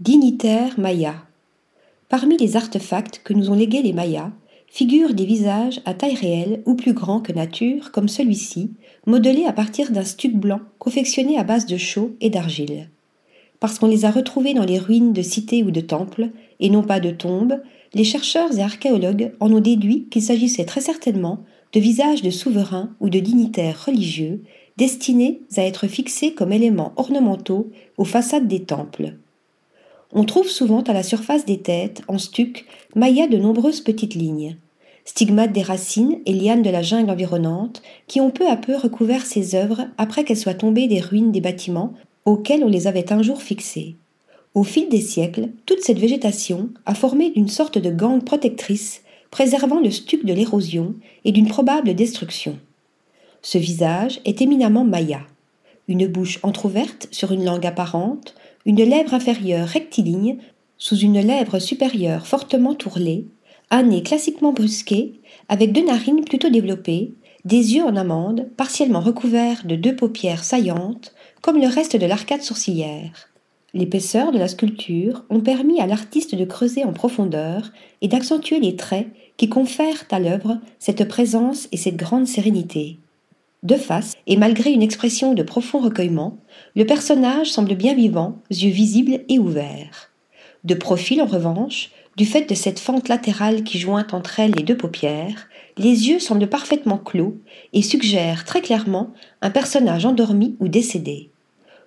Dignitaires mayas. Parmi les artefacts que nous ont légués les Mayas figurent des visages à taille réelle ou plus grands que nature, comme celui-ci, modelés à partir d'un stuc blanc confectionné à base de chaux et d'argile. Parce qu'on les a retrouvés dans les ruines de cités ou de temples, et non pas de tombes, les chercheurs et archéologues en ont déduit qu'il s'agissait très certainement de visages de souverains ou de dignitaires religieux destinés à être fixés comme éléments ornementaux aux façades des temples. On trouve souvent à la surface des têtes, en stuc, maillas de nombreuses petites lignes, stigmates des racines et lianes de la jungle environnante, qui ont peu à peu recouvert ces œuvres après qu'elles soient tombées des ruines des bâtiments auxquels on les avait un jour fixées. Au fil des siècles, toute cette végétation a formé une sorte de gangue protectrice, préservant le stuc de l'érosion et d'une probable destruction. Ce visage est éminemment maya. Une bouche entr'ouverte sur une langue apparente, une lèvre inférieure rectiligne sous une lèvre supérieure fortement tourlée, un nez classiquement brusqué, avec deux narines plutôt développées, des yeux en amande, partiellement recouverts de deux paupières saillantes, comme le reste de l'arcade sourcilière. L'épaisseur de la sculpture ont permis à l'artiste de creuser en profondeur et d'accentuer les traits qui confèrent à l'œuvre cette présence et cette grande sérénité. De face, et malgré une expression de profond recueillement, le personnage semble bien vivant, yeux visibles et ouverts. De profil, en revanche, du fait de cette fente latérale qui joint entre elles les deux paupières, les yeux semblent parfaitement clos et suggèrent très clairement un personnage endormi ou décédé.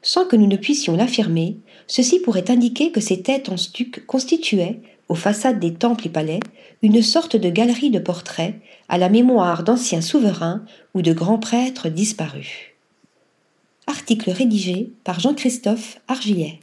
Sans que nous ne puissions l'affirmer, ceci pourrait indiquer que ces têtes en stuc constituaient, aux façades des temples et palais, une sorte de galerie de portraits à la mémoire d'anciens souverains ou de grands prêtres disparus. Article rédigé par Jean-Christophe Argillet.